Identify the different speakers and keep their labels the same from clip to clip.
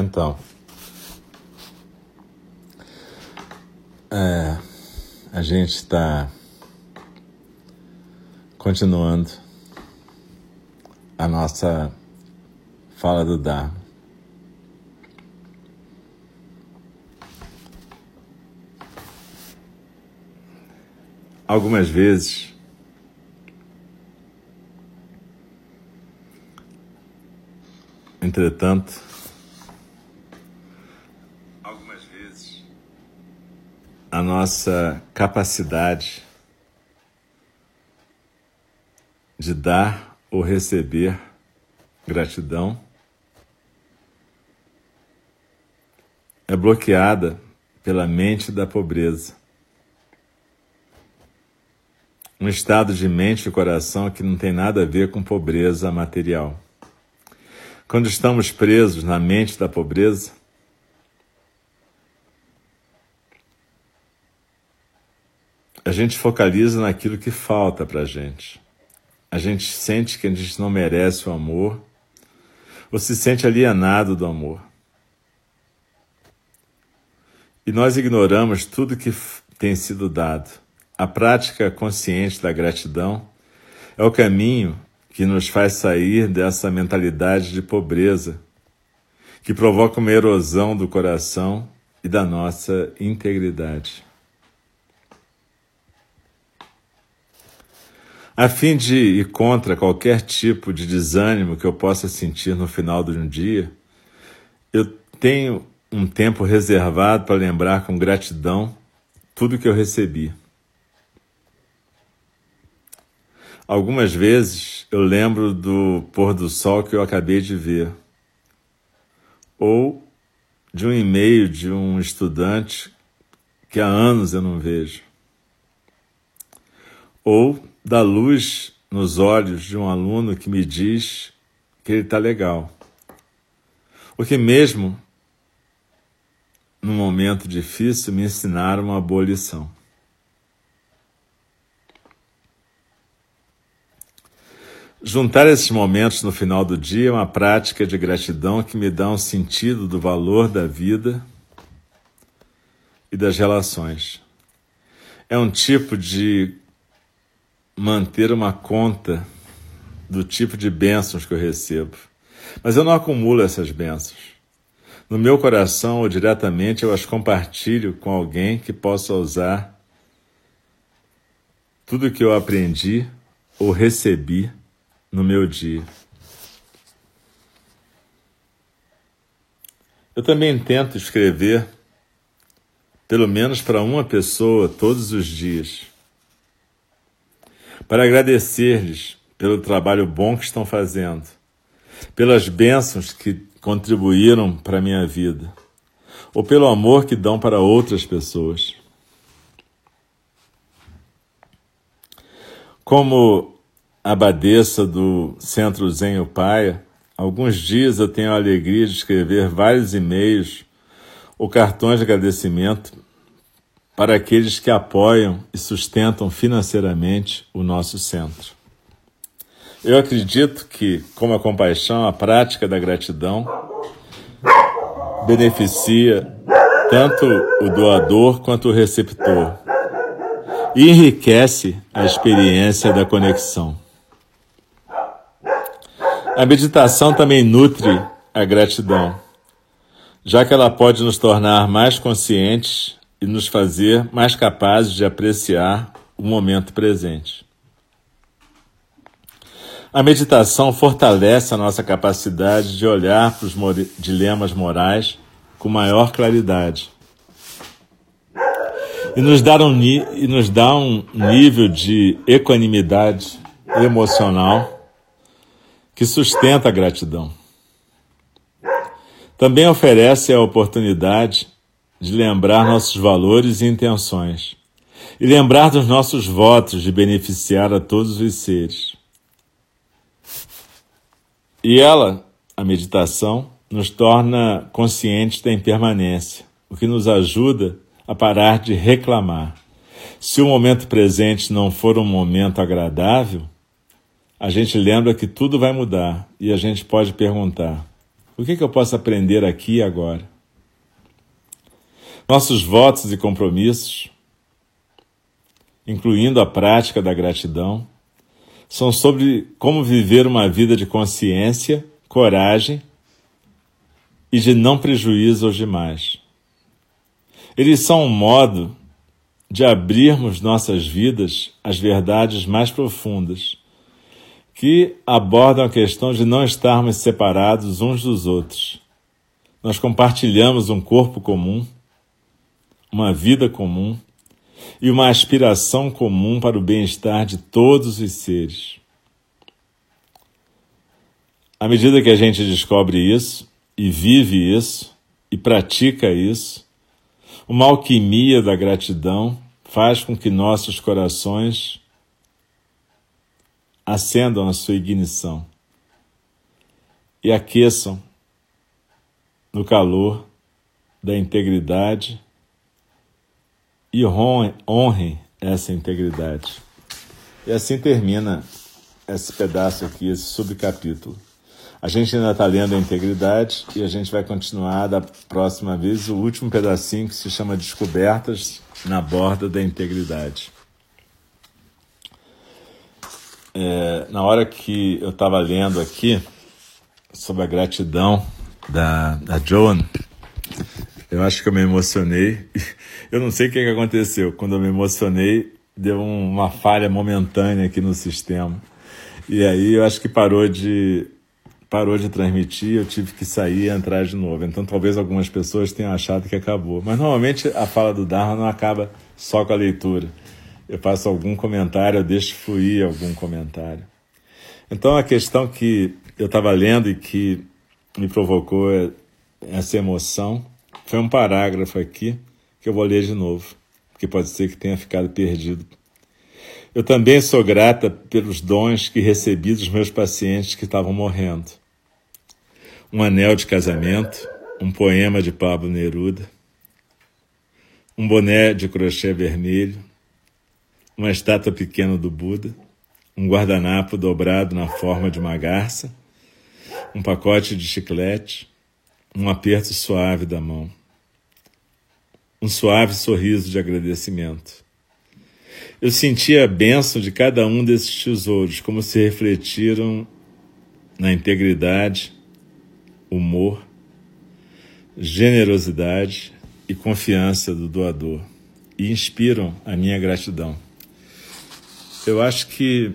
Speaker 1: Então, é, a gente está continuando a nossa fala do Dharma. Algumas vezes Entretanto, algumas vezes a nossa capacidade de dar ou receber gratidão é bloqueada pela mente da pobreza. Um estado de mente e coração que não tem nada a ver com pobreza material. Quando estamos presos na mente da pobreza, a gente focaliza naquilo que falta para a gente. A gente sente que a gente não merece o amor, ou se sente alienado do amor. E nós ignoramos tudo que tem sido dado. A prática consciente da gratidão é o caminho que nos faz sair dessa mentalidade de pobreza, que provoca uma erosão do coração e da nossa integridade. A fim de ir contra qualquer tipo de desânimo que eu possa sentir no final de um dia, eu tenho um tempo reservado para lembrar com gratidão tudo que eu recebi. Algumas vezes eu lembro do pôr do sol que eu acabei de ver, ou de um e-mail de um estudante que há anos eu não vejo, ou da luz nos olhos de um aluno que me diz que ele está legal. O que mesmo num momento difícil me ensinaram uma boa lição. Juntar esses momentos no final do dia é uma prática de gratidão que me dá um sentido do valor da vida e das relações. É um tipo de manter uma conta do tipo de bênçãos que eu recebo. Mas eu não acumulo essas bênçãos. No meu coração ou diretamente eu as compartilho com alguém que possa usar tudo que eu aprendi ou recebi no meu dia. Eu também tento escrever, pelo menos para uma pessoa, todos os dias, para agradecer-lhes pelo trabalho bom que estão fazendo, pelas bênçãos que contribuíram para a minha vida, ou pelo amor que dão para outras pessoas. Como abadesa do Centro Zen Paia, alguns dias eu tenho a alegria de escrever vários e-mails ou cartões de agradecimento para aqueles que apoiam e sustentam financeiramente o nosso centro. Eu acredito que, como a compaixão, a prática da gratidão beneficia tanto o doador quanto o receptor e enriquece a experiência da conexão. A meditação também nutre a gratidão, já que ela pode nos tornar mais conscientes e nos fazer mais capazes de apreciar o momento presente. A meditação fortalece a nossa capacidade de olhar para os dilemas morais com maior claridade e nos dá um, e nos dá um nível de equanimidade emocional que sustenta a gratidão. Também oferece a oportunidade de lembrar nossos valores e intenções e lembrar dos nossos votos de beneficiar a todos os seres. E ela, a meditação, nos torna conscientes da impermanência, o que nos ajuda a parar de reclamar. Se o momento presente não for um momento agradável, a gente lembra que tudo vai mudar e a gente pode perguntar: O que, que eu posso aprender aqui e agora? Nossos votos e compromissos, incluindo a prática da gratidão, são sobre como viver uma vida de consciência, coragem e de não prejuízo aos demais. Eles são um modo de abrirmos nossas vidas às verdades mais profundas, que abordam a questão de não estarmos separados uns dos outros. Nós compartilhamos um corpo comum uma vida comum e uma aspiração comum para o bem-estar de todos os seres. À medida que a gente descobre isso e vive isso e pratica isso, uma alquimia da gratidão faz com que nossos corações acendam a sua ignição e aqueçam no calor da integridade e honrem essa integridade. E assim termina esse pedaço aqui, esse subcapítulo. A gente ainda está lendo a integridade e a gente vai continuar da próxima vez o último pedacinho que se chama Descobertas na Borda da Integridade. É, na hora que eu estava lendo aqui sobre a gratidão da, da Joan, eu acho que eu me emocionei. Eu não sei o que, aconteceu. Quando eu me emocionei, deu uma falha momentânea aqui no sistema. E aí eu acho que parou de parou de transmitir, eu tive que sair e entrar de novo. Então talvez algumas pessoas tenham achado que acabou. Mas normalmente a fala do Dharma não acaba só com a leitura. Eu faço algum comentário, eu deixo fluir algum comentário. Então a questão que eu estava lendo e que me provocou essa emoção foi um parágrafo aqui que eu vou ler de novo, porque pode ser que tenha ficado perdido. Eu também sou grata pelos dons que recebi dos meus pacientes que estavam morrendo. Um anel de casamento, um poema de Pablo Neruda, um boné de crochê vermelho, uma estátua pequena do Buda, um guardanapo dobrado na forma de uma garça, um pacote de chiclete, um aperto suave da mão um suave sorriso de agradecimento. Eu senti a bênção de cada um desses tesouros, como se refletiram na integridade, humor, generosidade e confiança do doador e inspiram a minha gratidão. Eu acho que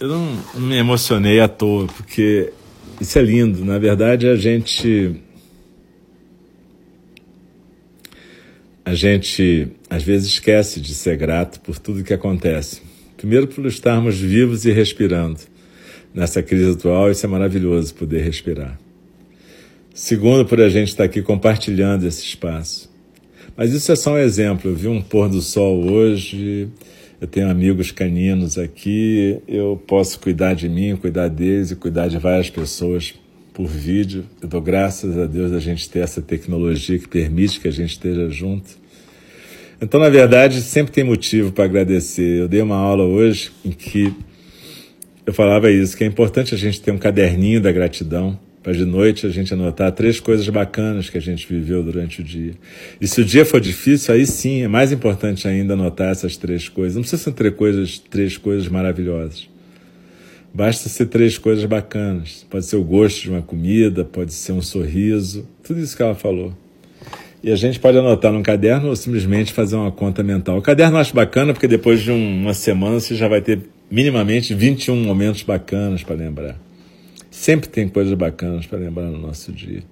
Speaker 1: eu não, não me emocionei à toa, porque isso é lindo. Na verdade, a gente a gente às vezes esquece de ser grato por tudo que acontece. Primeiro, por estarmos vivos e respirando. Nessa crise atual, isso é maravilhoso poder respirar. Segundo, por a gente estar aqui compartilhando esse espaço. Mas isso é só um exemplo. Eu vi um pôr do sol hoje, eu tenho amigos caninos aqui, eu posso cuidar de mim, cuidar deles e cuidar de várias pessoas por vídeo. Eu dou graças a Deus a gente ter essa tecnologia que permite que a gente esteja junto. Então, na verdade, sempre tem motivo para agradecer. Eu dei uma aula hoje em que eu falava isso, que é importante a gente ter um caderninho da gratidão, para de noite a gente anotar três coisas bacanas que a gente viveu durante o dia. E se o dia for difícil, aí sim é mais importante ainda anotar essas três coisas. Não precisa ser três coisas, três coisas maravilhosas. Basta ser três coisas bacanas. Pode ser o gosto de uma comida, pode ser um sorriso, tudo isso que ela falou. E a gente pode anotar num caderno ou simplesmente fazer uma conta mental. O caderno eu acho bacana porque depois de uma semana você já vai ter minimamente 21 momentos bacanas para lembrar. Sempre tem coisas bacanas para lembrar no nosso dia.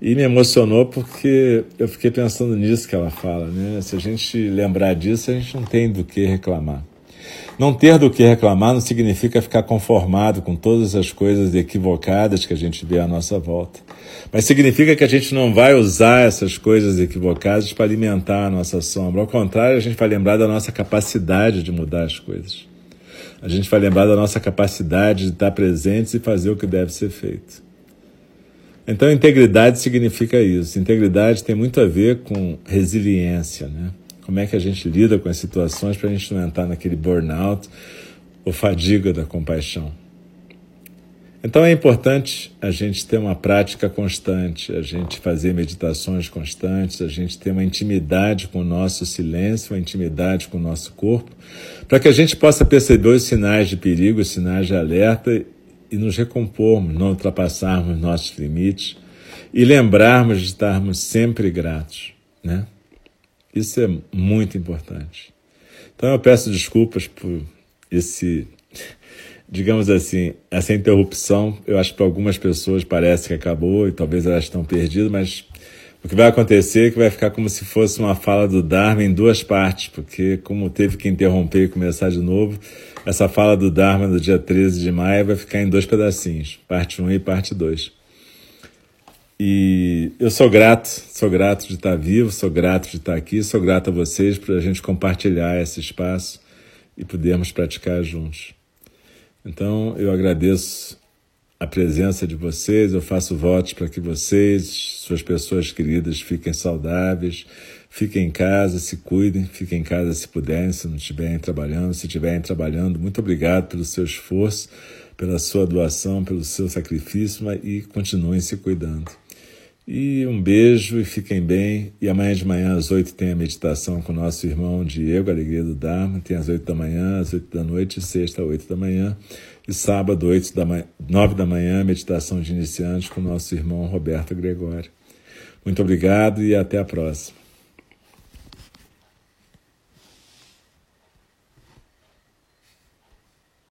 Speaker 1: E me emocionou porque eu fiquei pensando nisso que ela fala, né? Se a gente lembrar disso, a gente não tem do que reclamar. Não ter do que reclamar não significa ficar conformado com todas as coisas equivocadas que a gente vê à nossa volta. Mas significa que a gente não vai usar essas coisas equivocadas para alimentar a nossa sombra. Ao contrário, a gente vai lembrar da nossa capacidade de mudar as coisas. A gente vai lembrar da nossa capacidade de estar presentes e fazer o que deve ser feito. Então, integridade significa isso. Integridade tem muito a ver com resiliência, né? Como é que a gente lida com as situações para a gente não entrar naquele burnout ou fadiga da compaixão. Então é importante a gente ter uma prática constante, a gente fazer meditações constantes, a gente ter uma intimidade com o nosso silêncio, uma intimidade com o nosso corpo, para que a gente possa perceber os sinais de perigo, os sinais de alerta e nos recompormos, não ultrapassarmos nossos limites e lembrarmos de estarmos sempre gratos, né? Isso é muito importante. Então eu peço desculpas por esse digamos assim, essa interrupção, eu acho que para algumas pessoas parece que acabou e talvez elas estão perdidas, mas o que vai acontecer é que vai ficar como se fosse uma fala do Dharma em duas partes, porque como teve que interromper e começar de novo, essa fala do Dharma do dia 13 de maio vai ficar em dois pedacinhos, parte 1 e parte 2. E eu sou grato, sou grato de estar vivo, sou grato de estar aqui, sou grato a vocês por a gente compartilhar esse espaço e podermos praticar juntos. Então eu agradeço a presença de vocês, eu faço votos para que vocês, suas pessoas queridas, fiquem saudáveis, fiquem em casa, se cuidem, fiquem em casa se puderem, se não estiverem trabalhando, se estiverem trabalhando, muito obrigado pelo seu esforço, pela sua doação, pelo seu sacrifício e continuem se cuidando. E um beijo e fiquem bem. E amanhã de manhã, às oito, tem a meditação com o nosso irmão Diego, Alegria do Dharma. Tem às oito da manhã, às oito da noite, sexta, oito da manhã. E sábado, oito da manhã, nove da manhã, meditação de iniciantes com o nosso irmão Roberto Gregório. Muito obrigado e até a próxima.